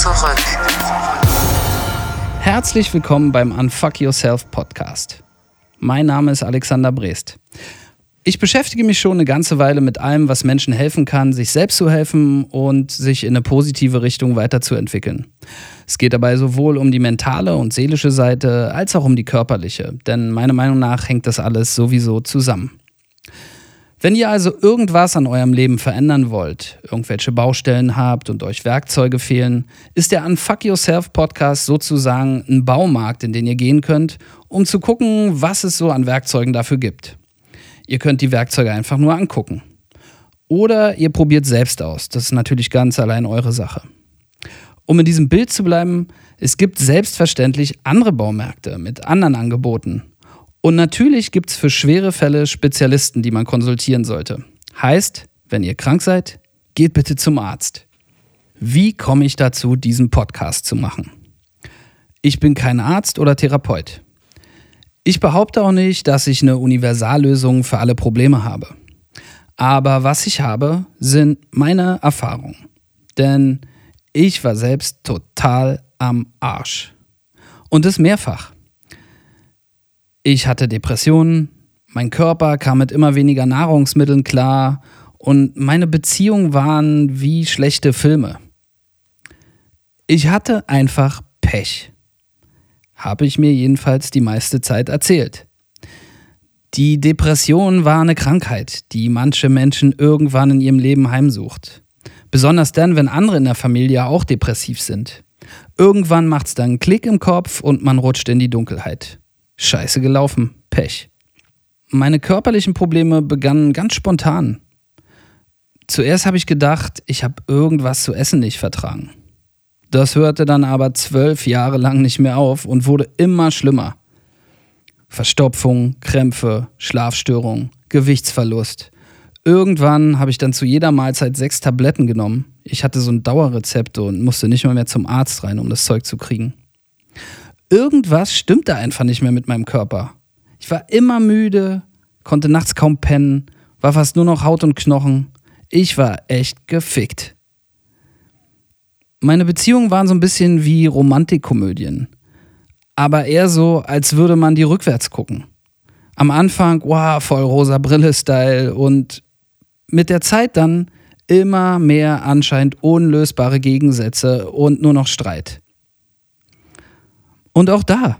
zurück. Herzlich willkommen beim Unfuck Yourself Podcast. Mein Name ist Alexander Brest. Ich beschäftige mich schon eine ganze Weile mit allem, was Menschen helfen kann, sich selbst zu helfen und sich in eine positive Richtung weiterzuentwickeln. Es geht dabei sowohl um die mentale und seelische Seite als auch um die körperliche, denn meiner Meinung nach hängt das alles sowieso zusammen. Wenn ihr also irgendwas an eurem Leben verändern wollt, irgendwelche Baustellen habt und euch Werkzeuge fehlen, ist der Unfuck Yourself Podcast sozusagen ein Baumarkt, in den ihr gehen könnt, um zu gucken, was es so an Werkzeugen dafür gibt. Ihr könnt die Werkzeuge einfach nur angucken. Oder ihr probiert selbst aus. Das ist natürlich ganz allein eure Sache. Um in diesem Bild zu bleiben, es gibt selbstverständlich andere Baumärkte mit anderen Angeboten. Und natürlich gibt es für schwere Fälle Spezialisten, die man konsultieren sollte. Heißt, wenn ihr krank seid, geht bitte zum Arzt. Wie komme ich dazu, diesen Podcast zu machen? Ich bin kein Arzt oder Therapeut. Ich behaupte auch nicht, dass ich eine Universallösung für alle Probleme habe. Aber was ich habe, sind meine Erfahrungen. Denn ich war selbst total am Arsch. Und das mehrfach. Ich hatte Depressionen, mein Körper kam mit immer weniger Nahrungsmitteln klar und meine Beziehungen waren wie schlechte Filme. Ich hatte einfach Pech. Habe ich mir jedenfalls die meiste Zeit erzählt. Die Depression war eine Krankheit, die manche Menschen irgendwann in ihrem Leben heimsucht. Besonders dann, wenn andere in der Familie auch depressiv sind. Irgendwann macht's dann einen Klick im Kopf und man rutscht in die Dunkelheit. Scheiße gelaufen, Pech. Meine körperlichen Probleme begannen ganz spontan. Zuerst habe ich gedacht, ich habe irgendwas zu essen nicht vertragen. Das hörte dann aber zwölf Jahre lang nicht mehr auf und wurde immer schlimmer. Verstopfung, Krämpfe, Schlafstörung, Gewichtsverlust. Irgendwann habe ich dann zu jeder Mahlzeit sechs Tabletten genommen. Ich hatte so ein Dauerrezept und musste nicht mal mehr zum Arzt rein, um das Zeug zu kriegen irgendwas stimmte einfach nicht mehr mit meinem Körper. Ich war immer müde, konnte nachts kaum pennen, war fast nur noch Haut und Knochen. Ich war echt gefickt. Meine Beziehungen waren so ein bisschen wie Romantikkomödien. Aber eher so, als würde man die rückwärts gucken. Am Anfang, wow, voll rosa Brille-Style und mit der Zeit dann immer mehr anscheinend unlösbare Gegensätze und nur noch Streit. Und auch da,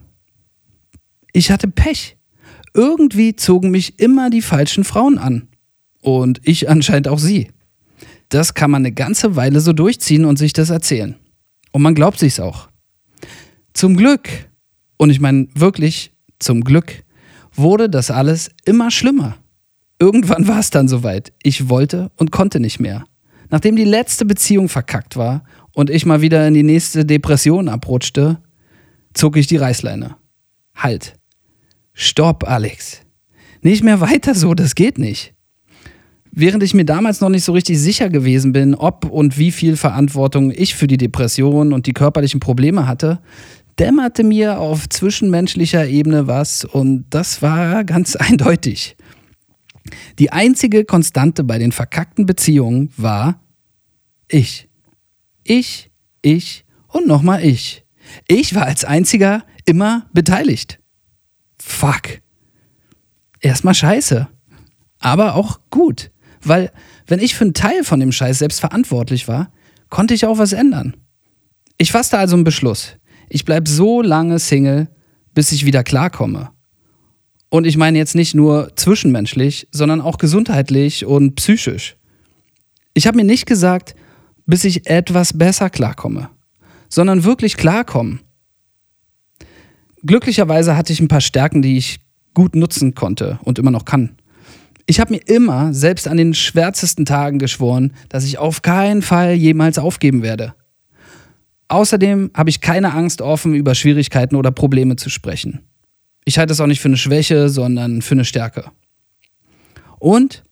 ich hatte Pech. Irgendwie zogen mich immer die falschen Frauen an. Und ich anscheinend auch sie. Das kann man eine ganze Weile so durchziehen und sich das erzählen. Und man glaubt sich's auch. Zum Glück, und ich meine wirklich zum Glück, wurde das alles immer schlimmer. Irgendwann war es dann soweit. Ich wollte und konnte nicht mehr. Nachdem die letzte Beziehung verkackt war und ich mal wieder in die nächste Depression abrutschte, zog ich die Reißleine. Halt. Stopp, Alex. Nicht mehr weiter so, das geht nicht. Während ich mir damals noch nicht so richtig sicher gewesen bin, ob und wie viel Verantwortung ich für die Depression und die körperlichen Probleme hatte, dämmerte mir auf zwischenmenschlicher Ebene was und das war ganz eindeutig. Die einzige Konstante bei den verkackten Beziehungen war ich. Ich, ich und nochmal ich. Ich war als einziger immer beteiligt. Fuck. Erstmal scheiße. Aber auch gut. Weil, wenn ich für einen Teil von dem Scheiß selbst verantwortlich war, konnte ich auch was ändern. Ich fasste also einen Beschluss. Ich bleibe so lange Single, bis ich wieder klarkomme. Und ich meine jetzt nicht nur zwischenmenschlich, sondern auch gesundheitlich und psychisch. Ich habe mir nicht gesagt, bis ich etwas besser klarkomme sondern wirklich klarkommen. Glücklicherweise hatte ich ein paar Stärken, die ich gut nutzen konnte und immer noch kann. Ich habe mir immer, selbst an den schwärzesten Tagen, geschworen, dass ich auf keinen Fall jemals aufgeben werde. Außerdem habe ich keine Angst, offen über Schwierigkeiten oder Probleme zu sprechen. Ich halte es auch nicht für eine Schwäche, sondern für eine Stärke. Und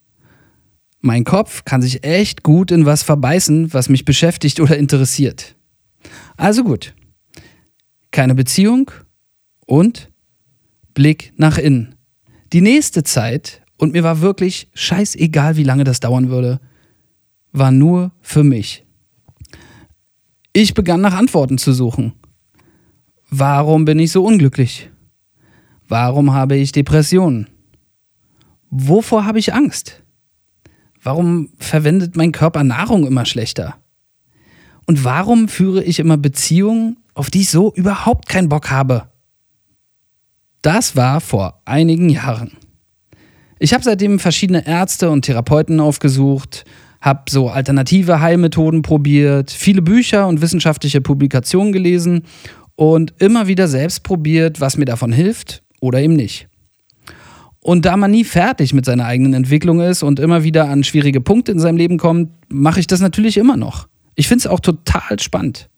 mein Kopf kann sich echt gut in was verbeißen, was mich beschäftigt oder interessiert. Also gut. Keine Beziehung und Blick nach innen. Die nächste Zeit, und mir war wirklich scheißegal, wie lange das dauern würde, war nur für mich. Ich begann nach Antworten zu suchen. Warum bin ich so unglücklich? Warum habe ich Depressionen? Wovor habe ich Angst? Warum verwendet mein Körper Nahrung immer schlechter? Und warum führe ich immer Beziehungen, auf die ich so überhaupt keinen Bock habe? Das war vor einigen Jahren. Ich habe seitdem verschiedene Ärzte und Therapeuten aufgesucht, habe so alternative Heilmethoden probiert, viele Bücher und wissenschaftliche Publikationen gelesen und immer wieder selbst probiert, was mir davon hilft oder eben nicht. Und da man nie fertig mit seiner eigenen Entwicklung ist und immer wieder an schwierige Punkte in seinem Leben kommt, mache ich das natürlich immer noch. Ich finde es auch total spannend.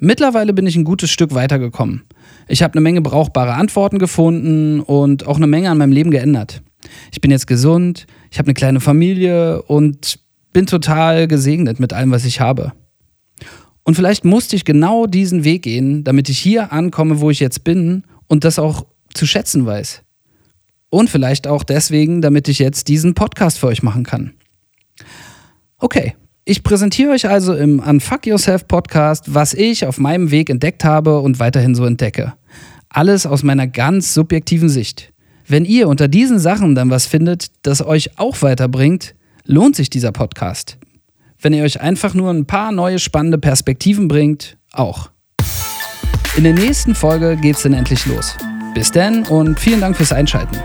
Mittlerweile bin ich ein gutes Stück weitergekommen. Ich habe eine Menge brauchbare Antworten gefunden und auch eine Menge an meinem Leben geändert. Ich bin jetzt gesund, ich habe eine kleine Familie und bin total gesegnet mit allem, was ich habe. Und vielleicht musste ich genau diesen Weg gehen, damit ich hier ankomme, wo ich jetzt bin und das auch zu schätzen weiß. Und vielleicht auch deswegen, damit ich jetzt diesen Podcast für euch machen kann. Okay, ich präsentiere euch also im Unfuck Yourself Podcast, was ich auf meinem Weg entdeckt habe und weiterhin so entdecke. Alles aus meiner ganz subjektiven Sicht. Wenn ihr unter diesen Sachen dann was findet, das euch auch weiterbringt, lohnt sich dieser Podcast. Wenn ihr euch einfach nur ein paar neue spannende Perspektiven bringt, auch. In der nächsten Folge geht's dann endlich los. Bis dann und vielen Dank fürs Einschalten.